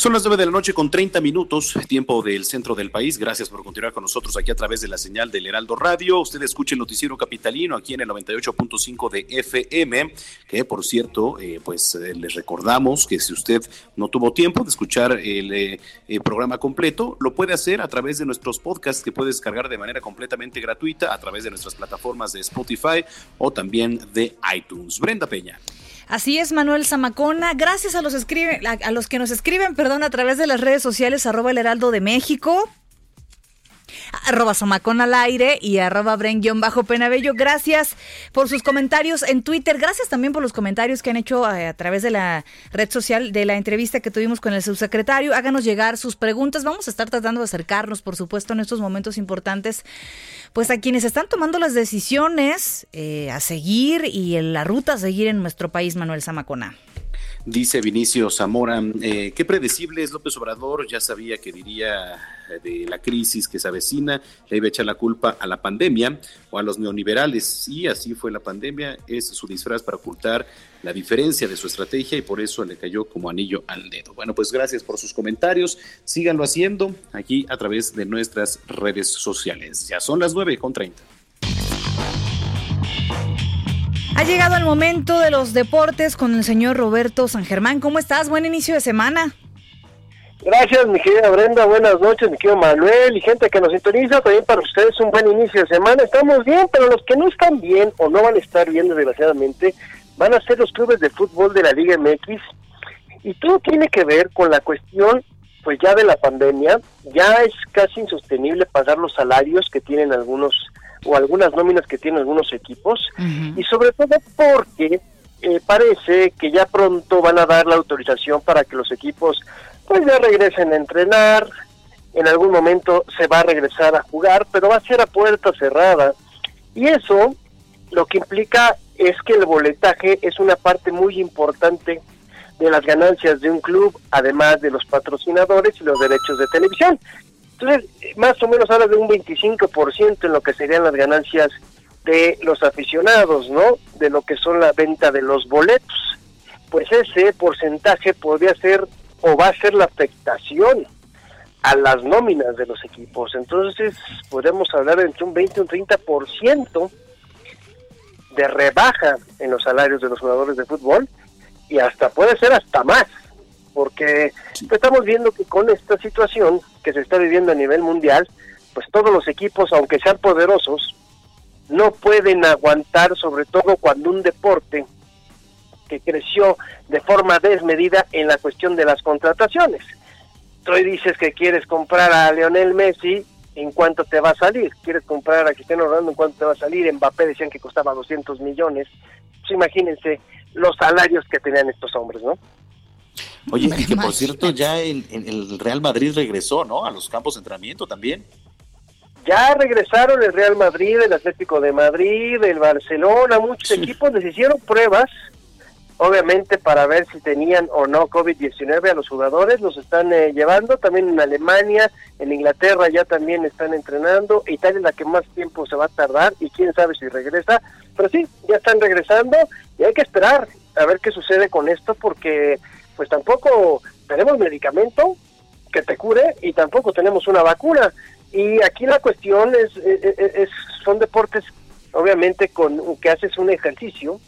Son las 9 de la noche con 30 minutos, tiempo del centro del país. Gracias por continuar con nosotros aquí a través de la señal del Heraldo Radio. Usted escucha el noticiero capitalino aquí en el 98.5 de FM, que por cierto, eh, pues eh, les recordamos que si usted no tuvo tiempo de escuchar el, eh, el programa completo, lo puede hacer a través de nuestros podcasts que puede descargar de manera completamente gratuita a través de nuestras plataformas de Spotify o también de iTunes. Brenda Peña. Así es, Manuel Zamacona. Gracias a los, a los que nos escriben, perdón, a través de las redes sociales, arroba el heraldo de México, arroba Zamacona al aire y arroba bajo penabello Gracias por sus comentarios en Twitter. Gracias también por los comentarios que han hecho a, a, través de la red social de la entrevista que tuvimos con el subsecretario. Háganos llegar sus preguntas. Vamos a estar tratando de acercarnos, por supuesto, en estos momentos importantes, pues a quienes están tomando las decisiones eh, a seguir y en la ruta a seguir en nuestro país, Manuel Zamacona. Dice Vinicio Zamora, eh, qué predecible es López Obrador, ya sabía que diría de la crisis que se avecina, le iba a echar la culpa a la pandemia o a los neoliberales. Y así fue la pandemia, es su disfraz para ocultar la diferencia de su estrategia y por eso le cayó como anillo al dedo. Bueno, pues gracias por sus comentarios, síganlo haciendo aquí a través de nuestras redes sociales. Ya son las 9 con 30. Ha llegado el momento de los deportes con el señor Roberto San Germán. ¿Cómo estás? Buen inicio de semana. Gracias, mi querida Brenda. Buenas noches, mi querido Manuel y gente que nos sintoniza. También para ustedes un buen inicio de semana. Estamos bien, pero los que no están bien o no van a estar bien, desgraciadamente, van a ser los clubes de fútbol de la Liga MX. Y todo tiene que ver con la cuestión, pues ya de la pandemia. Ya es casi insostenible pagar los salarios que tienen algunos o algunas nóminas que tienen algunos equipos. Uh -huh. Y sobre todo porque eh, parece que ya pronto van a dar la autorización para que los equipos pues ya regresen a entrenar, en algún momento se va a regresar a jugar, pero va a ser a puerta cerrada. Y eso lo que implica es que el boletaje es una parte muy importante de las ganancias de un club, además de los patrocinadores y los derechos de televisión. Entonces, más o menos habla de un 25% en lo que serían las ganancias de los aficionados, ¿no? De lo que son la venta de los boletos. Pues ese porcentaje podría ser o va a ser la afectación a las nóminas de los equipos. Entonces, podemos hablar de entre un 20 y un 30% de rebaja en los salarios de los jugadores de fútbol y hasta puede ser hasta más, porque estamos viendo que con esta situación que se está viviendo a nivel mundial, pues todos los equipos, aunque sean poderosos, no pueden aguantar, sobre todo cuando un deporte que creció de forma desmedida en la cuestión de las contrataciones. Tú dices que quieres comprar a Leonel Messi, ¿en cuánto te va a salir? ¿Quieres comprar a Cristiano Ronaldo? ¿En cuánto te va a salir? Mbappé decían que costaba 200 millones. Pues imagínense los salarios que tenían estos hombres, ¿no? Oye, y que por cierto ya el, el Real Madrid regresó, ¿no? A los campos de entrenamiento también. Ya regresaron el Real Madrid, el Atlético de Madrid, el Barcelona, muchos equipos les hicieron pruebas, obviamente para ver si tenían o no COVID-19 a los jugadores, los están eh, llevando, también en Alemania, en Inglaterra ya también están entrenando, Italia es la que más tiempo se va a tardar y quién sabe si regresa, pero sí, ya están regresando y hay que esperar a ver qué sucede con esto porque pues tampoco tenemos medicamento que te cure y tampoco tenemos una vacuna. Y aquí la cuestión es, es, son deportes, obviamente, con que haces un ejercicio,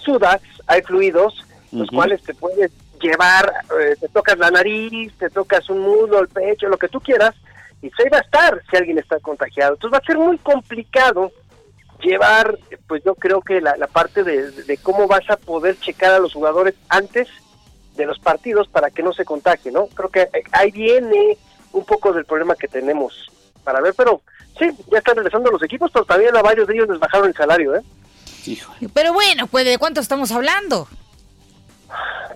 sudas, hay fluidos, los cuales te puedes llevar, eh, te tocas la nariz, te tocas un muslo, el pecho, lo que tú quieras, y se va a estar si alguien está contagiado. Entonces va a ser muy complicado llevar, pues yo creo que la, la parte de, de cómo vas a poder checar a los jugadores antes de los partidos para que no se contagie, ¿no? Creo que ahí viene un poco del problema que tenemos para ver, pero sí, ya están regresando los equipos, pero también a varios de ellos les bajaron el salario, ¿eh? Pero bueno, pues ¿de cuánto estamos hablando?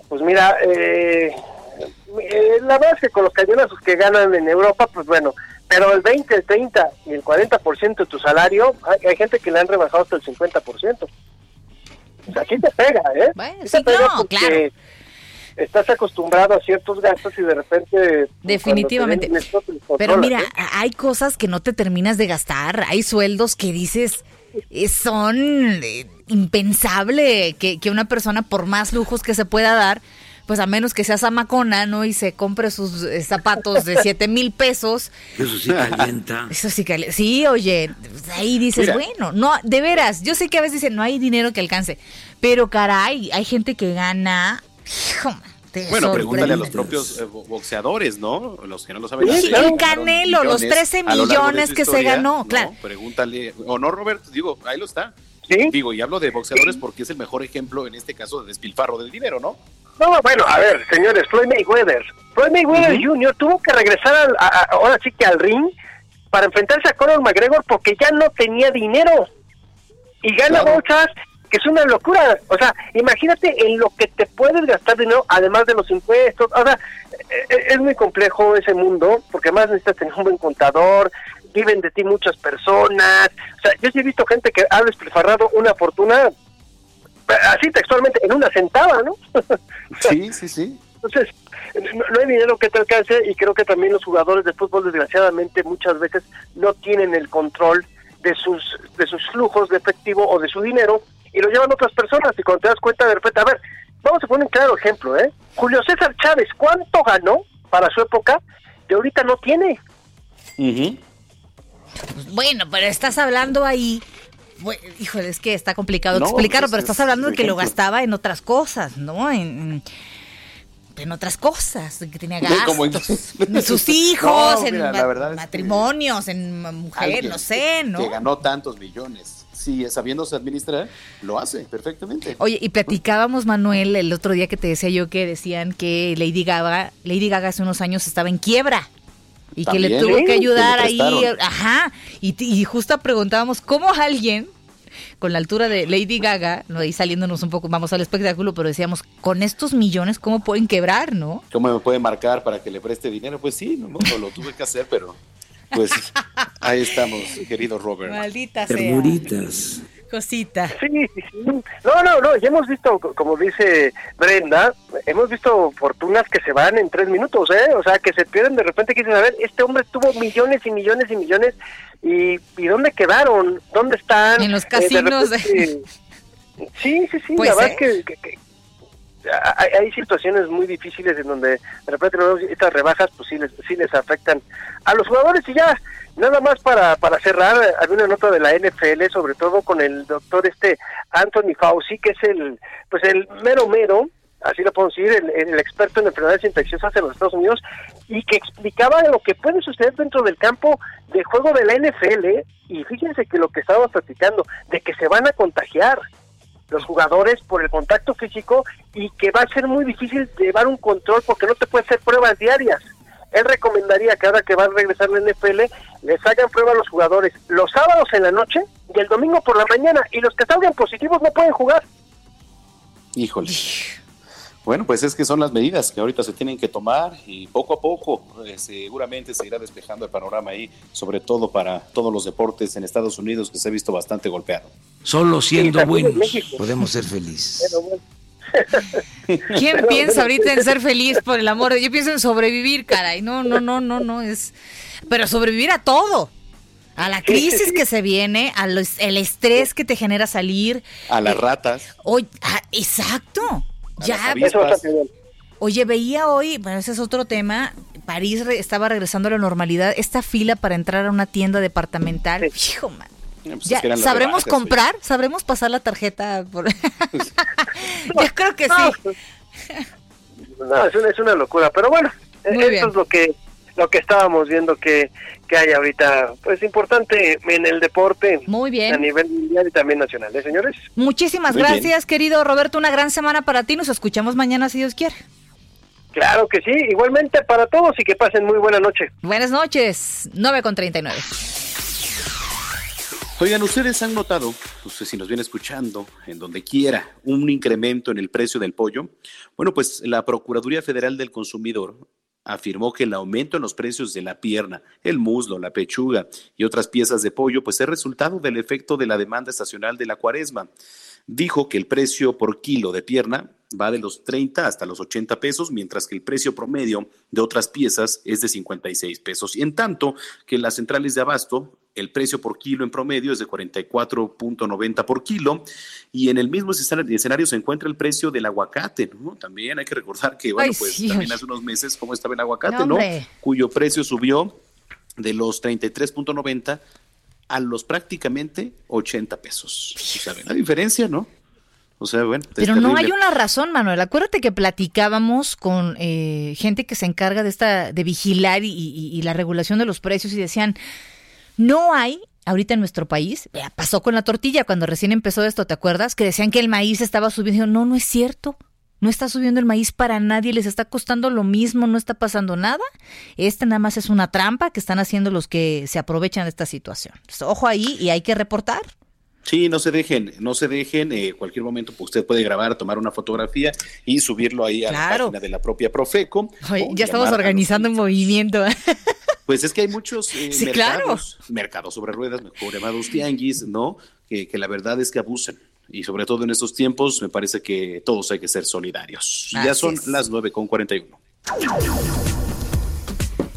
Pues mira, eh, eh, la verdad es que con los cañonazos que ganan en Europa, pues bueno, pero el 20, el 30 y el 40% de tu salario, hay, gente que le han rebajado hasta el 50%. O sea, aquí te pega, ¿eh? Bueno, sí, no, claro estás acostumbrado a ciertos gastos y de repente... Definitivamente. Pero mira, hay cosas que no te terminas de gastar, hay sueldos que dices eh, son eh, impensable que, que una persona por más lujos que se pueda dar, pues a menos que sea zamacona, ¿no? Y se compre sus eh, zapatos de 7 mil pesos. Eso sí calienta. Eso sí calienta. Sí, oye, ahí dices, bueno, no, de veras, yo sé que a veces dicen, no hay dinero que alcance, pero caray, hay gente que gana bueno, pregúntale a los propios eh, boxeadores, ¿no? Los que no lo saben. Sí, el Canelo, los 13 millones que se ganó, claro. Pregúntale, o no, Robert, digo, ahí lo está. ¿Sí? Digo, y hablo de boxeadores porque es el mejor ejemplo en este caso de despilfarro del dinero, ¿no? No, bueno, a ver, señores, Floyd Mayweather. Floyd Mayweather Jr. tuvo que regresar ahora sí que al ring para enfrentarse a Conor McGregor porque ya no tenía dinero. Y gana bolsas es una locura. O sea, imagínate en lo que te puedes gastar dinero, además de los impuestos. O sea, e, e, es muy complejo ese mundo, porque además necesitas tener un buen contador, viven de ti muchas personas. O sea, yo sí he visto gente que ha despilfarrado una fortuna, así textualmente, en una centava, ¿no? sí, sí, sí. Entonces, no, hay dinero que te alcance y creo que también los jugadores de fútbol, desgraciadamente, muchas veces no tienen el control de sus de sus flujos de efectivo o de su dinero y lo llevan otras personas y cuando te das cuenta de repente, a ver, vamos a poner un claro ejemplo, ¿eh? Julio César Chávez, ¿cuánto ganó para su época? De ahorita no tiene. Bueno, pero estás hablando ahí híjole, es que está complicado explicarlo, pero estás hablando de que lo gastaba en otras cosas, ¿no? En, en otras cosas, que tenía gastos, en sus hijos, en matrimonios, en mujeres, no sé, ¿no? Que ganó tantos millones si sabiéndose administrar, lo hace perfectamente. Oye, y platicábamos, Manuel, el otro día que te decía yo que decían que Lady Gaga, Lady Gaga hace unos años estaba en quiebra. Y que le tuvo que ayudar ahí. Ajá. Y, y justo preguntábamos, ¿cómo alguien con la altura de Lady Gaga, ¿no? ahí saliéndonos un poco, vamos al espectáculo, pero decíamos, con estos millones, ¿cómo pueden quebrar, no? ¿Cómo me puede marcar para que le preste dinero? Pues sí, no, no lo tuve que hacer, pero pues ahí estamos, querido Robert. Maldita sea. Ternuritas. Cosita. Sí, sí, No, no, no, ya hemos visto, como dice Brenda, hemos visto fortunas que se van en tres minutos, ¿eh? O sea, que se pierden de repente, que dicen, a ver, este hombre tuvo millones y millones y millones, ¿y, y dónde quedaron? ¿Dónde están? En los eh, casinos. sí, sí, sí, pues, la verdad es que hay, hay situaciones muy difíciles en donde de repente estas rebajas pues sí les, sí les afectan a los jugadores. Y ya nada más para, para cerrar, había una nota de la NFL sobre todo con el doctor este Anthony Fauci que es el pues el mero mero así lo puedo decir, el, el, experto en enfermedades infecciosas en los Estados Unidos, y que explicaba lo que puede suceder dentro del campo de juego de la NFL, y fíjense que lo que estábamos platicando, de que se van a contagiar los jugadores por el contacto físico y que va a ser muy difícil llevar un control porque no te puede hacer pruebas diarias. Él recomendaría que ahora que va a regresar la NFL, les hagan prueba a los jugadores los sábados en la noche y el domingo por la mañana, y los que salgan positivos no pueden jugar. Híjole. Bueno, pues es que son las medidas que ahorita se tienen que tomar y poco a poco eh, seguramente se irá despejando el panorama ahí, sobre todo para todos los deportes en Estados Unidos que se ha visto bastante golpeado. Solo siendo buenos podemos ser felices. ¿Quién piensa ahorita en ser feliz por el amor? Yo pienso en sobrevivir, caray. No, no, no, no, no es. Pero sobrevivir a todo. A la crisis que se viene, al el estrés que te genera salir. A las ratas. Oye, ah, exacto. Ya. Oye, veía hoy, bueno, ese es otro tema. París estaba regresando a la normalidad. Esta fila para entrar a una tienda departamental. Hijo, man. Pues ya, ¿Sabremos comprar? ¿Sabremos pasar la tarjeta? Por... Yo creo que sí. No, es una, es una locura, pero bueno, Muy eso bien. es lo que lo que estábamos viendo que, que hay ahorita, pues importante en el deporte. Muy bien. A nivel mundial y también nacional, ¿eh, señores? Muchísimas Muy gracias, bien. querido Roberto. Una gran semana para ti. Nos escuchamos mañana, si Dios quiere. Claro que sí, igualmente para todos y que pasen muy buena noche. Buenas noches, 9 con 39. Oigan, ustedes han notado, no sé si nos viene escuchando, en donde quiera, un incremento en el precio del pollo. Bueno, pues la Procuraduría Federal del Consumidor afirmó que el aumento en los precios de la pierna, el muslo, la pechuga y otras piezas de pollo, pues es resultado del efecto de la demanda estacional de la cuaresma. Dijo que el precio por kilo de pierna va de los 30 hasta los 80 pesos, mientras que el precio promedio de otras piezas es de 56 pesos. Y en tanto que en las centrales de abasto, el precio por kilo en promedio es de 44.90 por kilo y en el mismo escenario se encuentra el precio del aguacate, ¿no? También hay que recordar que, bueno, Ay, pues sí, también hace unos meses cómo estaba el aguacate, No, ¿no? Cuyo precio subió de los 33.90 a los prácticamente 80 pesos. ¿Saben la diferencia, no? O sea, bueno, es Pero no hay una razón, Manuel. Acuérdate que platicábamos con eh, gente que se encarga de esta, de vigilar y, y- y la regulación de los precios y decían, no hay ahorita en nuestro país, pasó con la tortilla cuando recién empezó esto, ¿te acuerdas? Que decían que el maíz estaba subiendo. No, no es cierto. No está subiendo el maíz para nadie, les está costando lo mismo, no está pasando nada. Esta nada más es una trampa que están haciendo los que se aprovechan de esta situación. Entonces, ojo ahí y hay que reportar. Sí, no se dejen, no se dejen. eh, cualquier momento pues, usted puede grabar, tomar una fotografía y subirlo ahí a la página de la propia Profeco. Oye, ya estamos organizando un movimiento. Pues es que hay muchos eh, Sí, claro. mercados, mercados sobre ruedas, mejor llamados tianguis, ¿no? Que, que la verdad es que abusan. Y sobre todo en estos tiempos, me parece que todos hay que ser solidarios. Ya son es. las 9 con 41.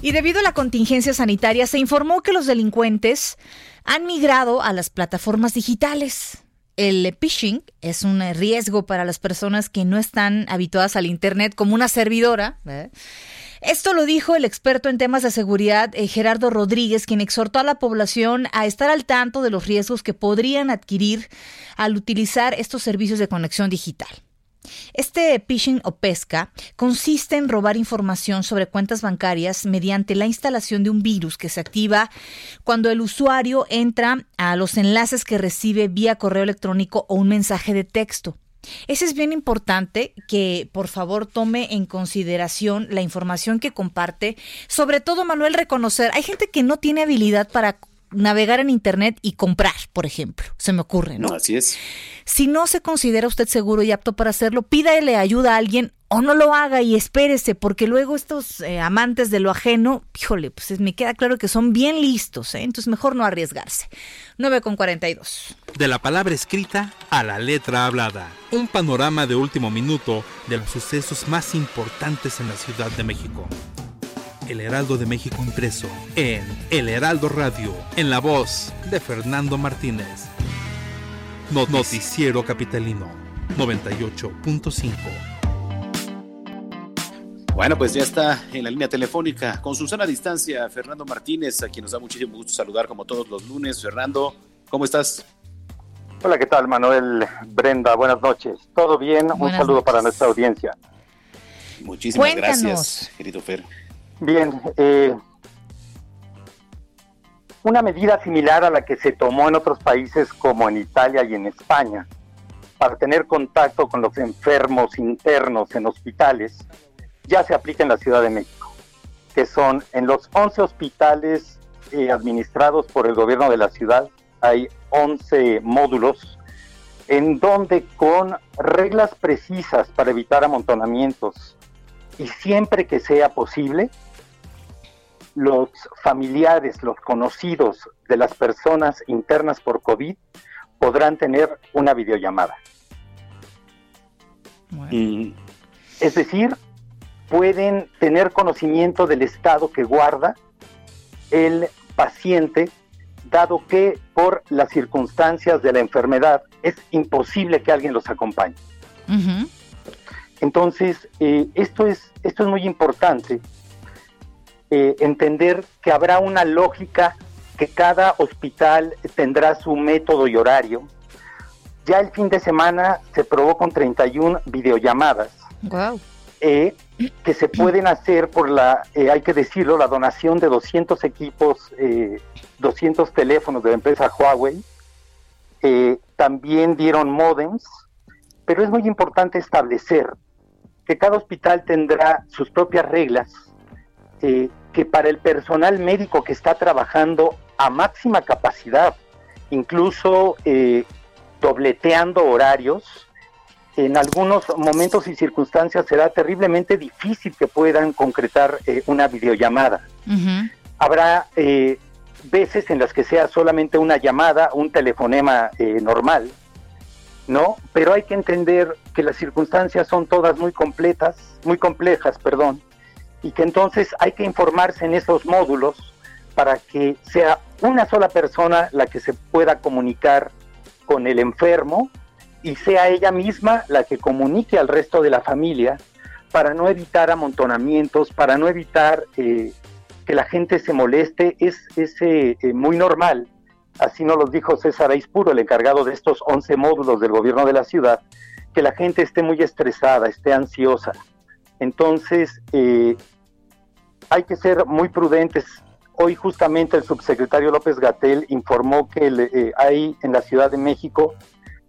Y debido a la contingencia sanitaria, se informó que los delincuentes han migrado a las plataformas digitales. El phishing es un riesgo para las personas que no están habituadas al Internet como una servidora. ¿eh? Esto lo dijo el experto en temas de seguridad eh, Gerardo Rodríguez, quien exhortó a la población a estar al tanto de los riesgos que podrían adquirir al utilizar estos servicios de conexión digital. Este phishing o pesca consiste en robar información sobre cuentas bancarias mediante la instalación de un virus que se activa cuando el usuario entra a los enlaces que recibe vía correo electrónico o un mensaje de texto. Ese es bien importante que por favor tome en consideración la información que comparte, sobre todo Manuel reconocer, hay gente que no tiene habilidad para navegar en internet y comprar, por ejemplo, se me ocurre, ¿no? No, así es. Si no se considera usted seguro y apto para hacerlo, pídale ayuda a alguien o no lo haga y espérese, porque luego estos eh, amantes de lo ajeno, híjole, pues es- me queda claro que son bien listos, ¿eh? entonces mejor no arriesgarse. 9 con 42. De la palabra escrita a la letra hablada. Un panorama de último minuto de los sucesos más importantes en la Ciudad de México. El Heraldo de México impreso en El Heraldo Radio, en la voz de Fernando Martínez. No- Noticiero Capitalino 98.5. Bueno, pues ya está en la línea telefónica con Susana Distancia, Fernando Martínez, a quien nos da muchísimo gusto saludar como todos los lunes. Fernando, ¿cómo estás? Hola, ¿qué tal, Manuel? Brenda, buenas noches. ¿Todo bien? Un saludo para nuestra audiencia. Muchísimas gracias, querido Fer. Bien, eh, una medida similar a la que se tomó en otros países como en Italia y en España para tener contacto con los enfermos internos en hospitales ya se aplica en la Ciudad de México, que son en los 11 hospitales eh, administrados por el gobierno de la ciudad, hay 11 módulos en donde con reglas precisas para evitar amontonamientos y siempre que sea posible, los familiares, los conocidos de las personas internas por COVID podrán tener una videollamada. Es decir, pueden tener conocimiento del estado que guarda el paciente, dado que por las circunstancias de la enfermedad es imposible que alguien los acompañe. Entonces, eh, esto, es, esto es muy importante eh, entender que habrá una lógica, que cada hospital tendrá su método y horario. Ya el fin de semana se probó con 31 videollamadas. Eh, que se pueden hacer por la, eh, hay que decirlo, la donación de 200 equipos, 200 teléfonos de la empresa Huawei. también dieron modems, pero es muy importante establecer que cada hospital tendrá sus propias reglas eh, que para el personal médico que está trabajando a máxima capacidad, incluso eh, dobleteando horarios, en algunos momentos y circunstancias será terriblemente difícil que puedan concretar eh, una videollamada. Habrá veces en las que sea solamente una llamada, un telefonema normal, ¿no? Pero hay que entender que las circunstancias son todas muy completas, muy complejas, perdón, y que entonces hay que informarse en esos módulos para que sea una sola persona la que se pueda comunicar con el enfermo y sea ella misma la que comunique al resto de la familia para no evitar amontonamientos, para no evitar eh, que la gente se moleste, es, eh, eh, muy normal. Así nos lo dijo César Aispuro, el encargado de estos 11 módulos del gobierno de la ciudad, que la gente esté muy estresada, esté ansiosa. Entonces, eh, hay que ser muy prudentes. Hoy justamente el subsecretario López Gatel informó que eh, hay en la Ciudad de México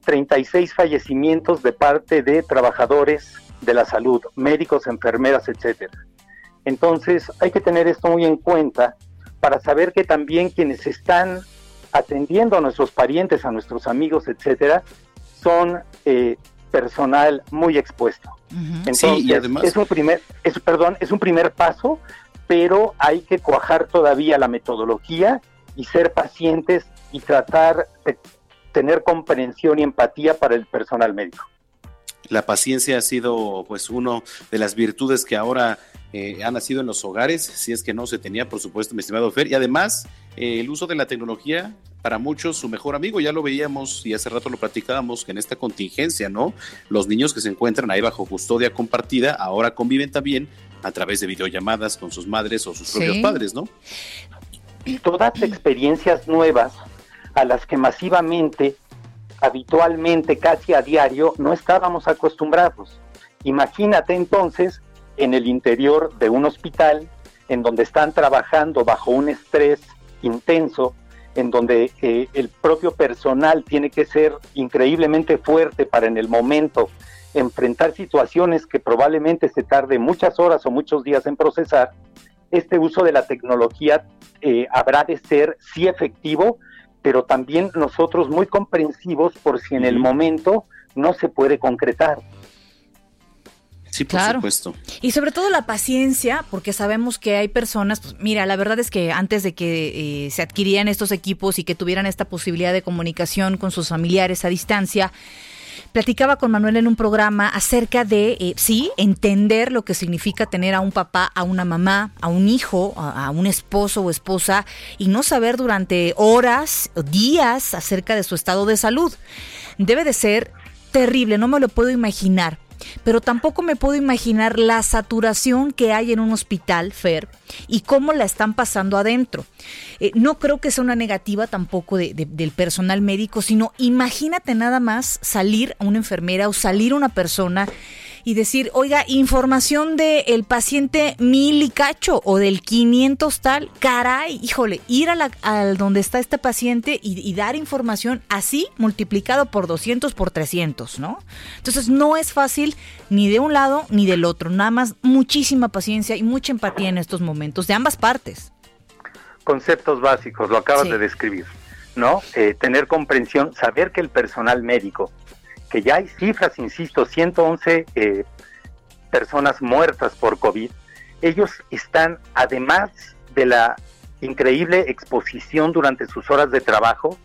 36 fallecimientos de parte de trabajadores de la salud, médicos, enfermeras, etcétera. Entonces, hay que tener esto muy en cuenta para saber que también quienes están atendiendo a nuestros parientes, a nuestros amigos, etcétera, son eh, personal muy expuesto. Entonces, es un primer, es, perdón, es un primer paso, pero hay que cuajar todavía la metodología y ser pacientes y tratar de tener comprensión y empatía para el personal médico. La paciencia ha sido pues uno de las virtudes que ahora eh, ha nacido en los hogares, si es que no se tenía, por supuesto, mi estimado Fer, y además eh, el uso de la tecnología para muchos su mejor amigo, ya lo veíamos y hace rato lo platicábamos que en esta contingencia, ¿no? Los niños que se encuentran ahí bajo custodia compartida ahora conviven también a través de videollamadas con sus madres o sus propios padres, ¿no? Todas experiencias nuevas a las que masivamente, habitualmente, casi a diario, no estábamos acostumbrados. Imagínate entonces en el interior de un hospital en donde están trabajando bajo un estrés intenso, en donde eh, el propio personal tiene que ser increíblemente fuerte para en el momento enfrentar situaciones que probablemente se tarde muchas horas o muchos días en procesar, este uso de la tecnología eh, habrá de ser sí efectivo, pero también nosotros muy comprensivos por si en el momento no se puede concretar. Sí, por supuesto. Y sobre todo la paciencia, porque sabemos que hay personas, pues mira, la verdad es que antes de que eh, se adquirían estos equipos y que tuvieran esta posibilidad de comunicación con sus familiares a distancia, platicaba con Manuel en un programa acerca de, eh, sí, entender lo que significa tener a un papá, a una mamá, a un hijo, a, un esposo o esposa y no saber durante horas días acerca de su estado de salud. Debe de ser terrible, no me lo puedo imaginar. Pero tampoco me puedo imaginar la saturación que hay en un hospital, Fer, y cómo la están pasando adentro. Eh, no creo que sea una negativa tampoco del personal médico, sino imagínate nada más salir a una enfermera o salir a una persona y decir, oiga, información del paciente mil y cacho o del 500 tal, caray, híjole, ir a, la, donde está este paciente y, dar información así multiplicado por 200 por 300, ¿no? Entonces no es fácil ni de un lado ni del otro, nada más muchísima paciencia y mucha empatía en estos momentos, de ambas partes. Conceptos básicos, lo acabas de describir, ¿no? Eh, tener comprensión, saber que el personal médico que ya hay cifras, insisto, 111 eh, personas muertas por COVID, ellos están, además de la increíble exposición durante sus horas de trabajo,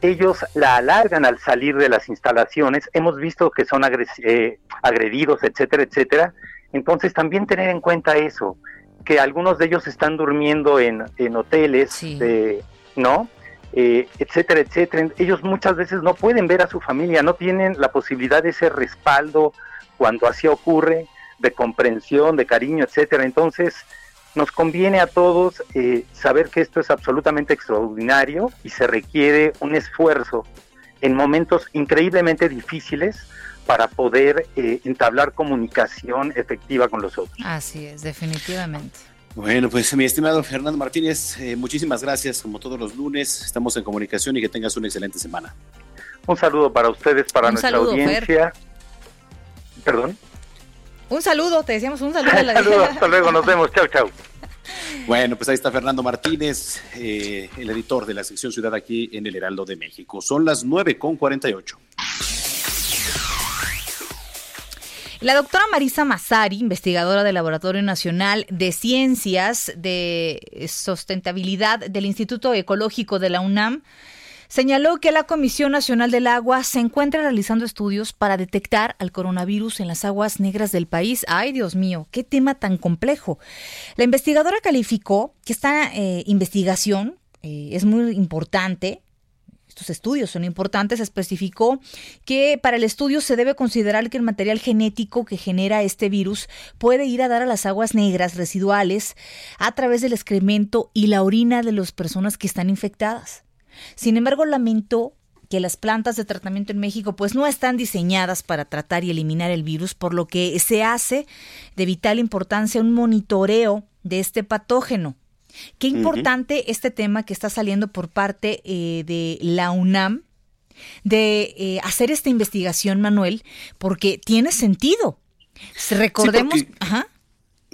ellos la alargan al salir de las instalaciones, hemos visto que son eh, agredidos, etcétera, etcétera. Entonces también tener en cuenta eso, que algunos de ellos están durmiendo en, hoteles, ¿no? Eh, etcétera, etcétera. Ellos muchas veces no pueden ver a su familia, no tienen la posibilidad de ese respaldo cuando así ocurre, de comprensión, de cariño, etcétera. Entonces, nos conviene a todos eh, saber que esto es absolutamente extraordinario y se requiere un esfuerzo en momentos increíblemente difíciles para poder eh, entablar comunicación efectiva con los otros. Así es, definitivamente. Bueno, pues mi estimado Fernando Martínez, eh, muchísimas gracias. Como todos los lunes, estamos en comunicación y que tengas una excelente semana. Un saludo para ustedes, para nuestra audiencia. Perdón. Un saludo, te decíamos un saludo. saludo, hasta luego, nos vemos. Chau, chau. Bueno, pues ahí está Fernando Martínez, eh, el editor de la sección Ciudad aquí en el Heraldo de México. Son las 9 con 48. La doctora Marisa Massari, investigadora del Laboratorio Nacional de Ciencias de Sustentabilidad del Instituto Ecológico de la UNAM, señaló que la Comisión Nacional del Agua se encuentra realizando estudios para detectar al coronavirus en las aguas negras del país. Ay, Dios mío, qué tema tan complejo. La investigadora calificó que esta eh, investigación eh, es muy importante estudios son importantes, especificó que para el estudio se debe considerar que el material genético que genera este virus puede ir a dar a las aguas negras residuales a través del excremento y la orina de las personas que están infectadas. Sin embargo, lamentó que las plantas de tratamiento en México pues no están diseñadas para tratar y eliminar el virus, por lo que se hace de vital importancia un monitoreo de este patógeno. Qué importante este tema que está saliendo por parte eh, de la UNAM de eh, hacer esta investigación, Manuel, porque tiene sentido. Recordemos, sí,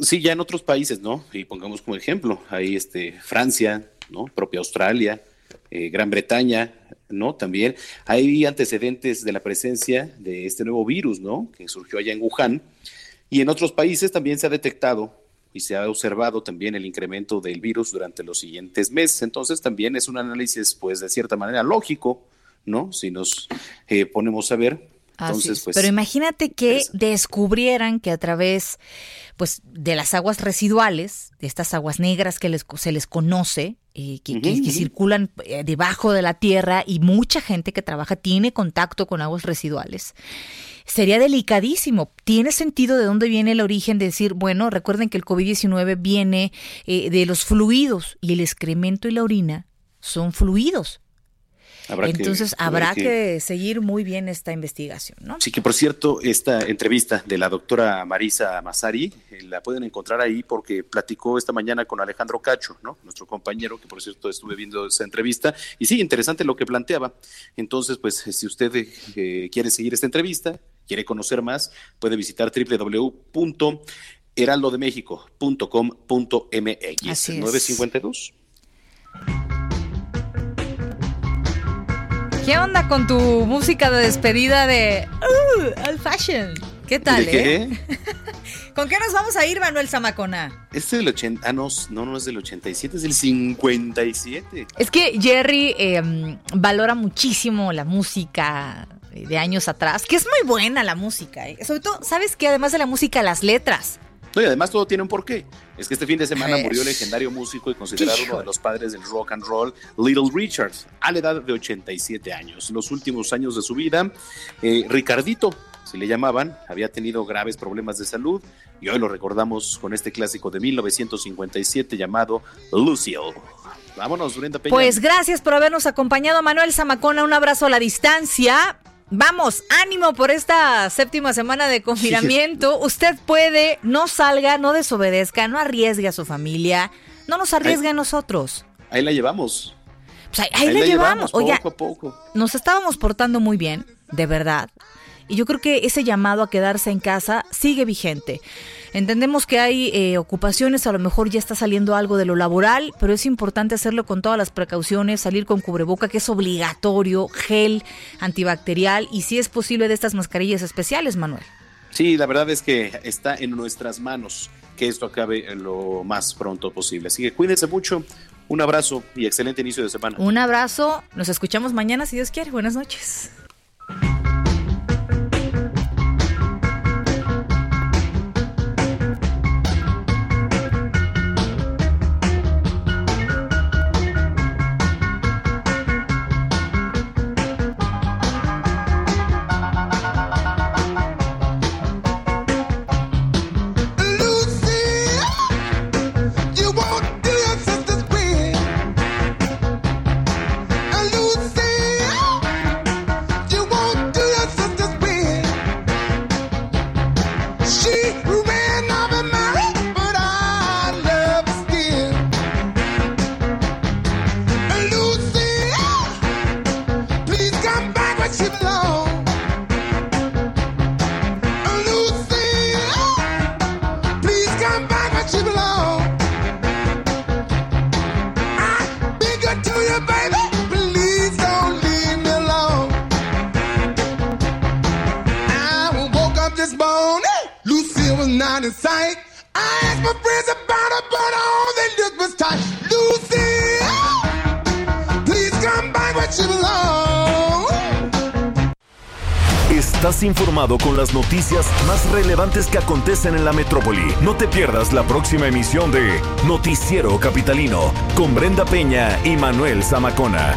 Sí, ya en otros países, ¿no? Y pongamos como ejemplo, ahí este Francia, ¿no? Propia Australia, eh, Gran Bretaña, ¿no? También hay antecedentes de la presencia de este nuevo virus, ¿no? Que surgió allá en Wuhan. Y en otros países también se ha detectado y se ha observado también el incremento del virus durante los siguientes meses. Entonces también es un análisis, pues, de cierta manera lógico, ¿no? Si nos eh, ponemos a ver. Entonces, pues, Pero imagínate que descubrieran que a través, pues, de las aguas residuales, de estas aguas negras que les, se les conoce, eh, que, que, circulan eh, debajo de la tierra y mucha gente que trabaja tiene contacto con aguas residuales sería delicadísimo. ¿Tiene sentido de dónde viene el origen de decir, bueno, recuerden que el COVID-19 viene eh, de los fluidos y el excremento y la orina son fluidos? Entonces habrá que, seguir muy bien esta investigación, ¿no? Sí, que por cierto, esta entrevista de la doctora Marisa Massari eh, la pueden encontrar ahí porque platicó esta mañana con Alejandro Cacho, ¿no? Nuestro compañero, que por cierto estuve viendo esa entrevista. Y sí, interesante lo que planteaba. Entonces, pues si usted eh, quiere seguir esta entrevista, quiere conocer más, puede visitar www.heraldodemexico.com.mx. Así es. 952. ¿Qué onda con tu música de despedida de uh, Old Fashion? ¿Qué tal, ¿De qué? Eh? ¿Con qué nos vamos a ir, Manuel Zamacona? Este es del 80, ah, no, no, no es del 87, es del 57. Es que Jerry em, valora muchísimo la música de años atrás, que es muy buena la música, ¿eh? sobre todo, ¿sabes qué? Además de la música, las letras. No, y además todo tiene un porqué. Es que este fin de semana murió el legendario músico y considerado uno de los padres del rock and roll, Little Richard, a la edad de 87 años. En los últimos años de su vida, eh, Ricardito si le llamaban, había tenido graves problemas de salud y hoy lo recordamos con este clásico de 1957 llamado Lucille. Vámonos, Brenda Peña. Pues gracias por habernos acompañado, Manuel Zamacona. Un abrazo a la distancia. Vamos, ánimo por esta séptima semana de confinamiento. Usted puede, no salga, no desobedezca, no arriesgue a su familia, no nos arriesgue a nosotros. Ahí la llevamos. Pues ahí, la, llevamos. Oye, poco a poco. Nos estábamos portando muy bien, de verdad. Y yo creo que ese llamado a quedarse en casa sigue vigente. Entendemos que hay eh, ocupaciones, a lo mejor ya está saliendo algo de lo laboral, pero es importante hacerlo con todas las precauciones, salir con cubreboca, que es obligatorio, gel antibacterial y si es posible de estas mascarillas especiales, Manuel. Sí, la verdad es que está en nuestras manos que esto acabe lo más pronto posible. Así que cuídense mucho, un abrazo y excelente inicio de semana. Un abrazo, nos escuchamos mañana si Dios quiere. Buenas noches. Estás informado con las noticias más relevantes que acontecen en la metrópoli. No te pierdas la próxima emisión de Noticiero Capitalino con Brenda Peña y Manuel Zamacona.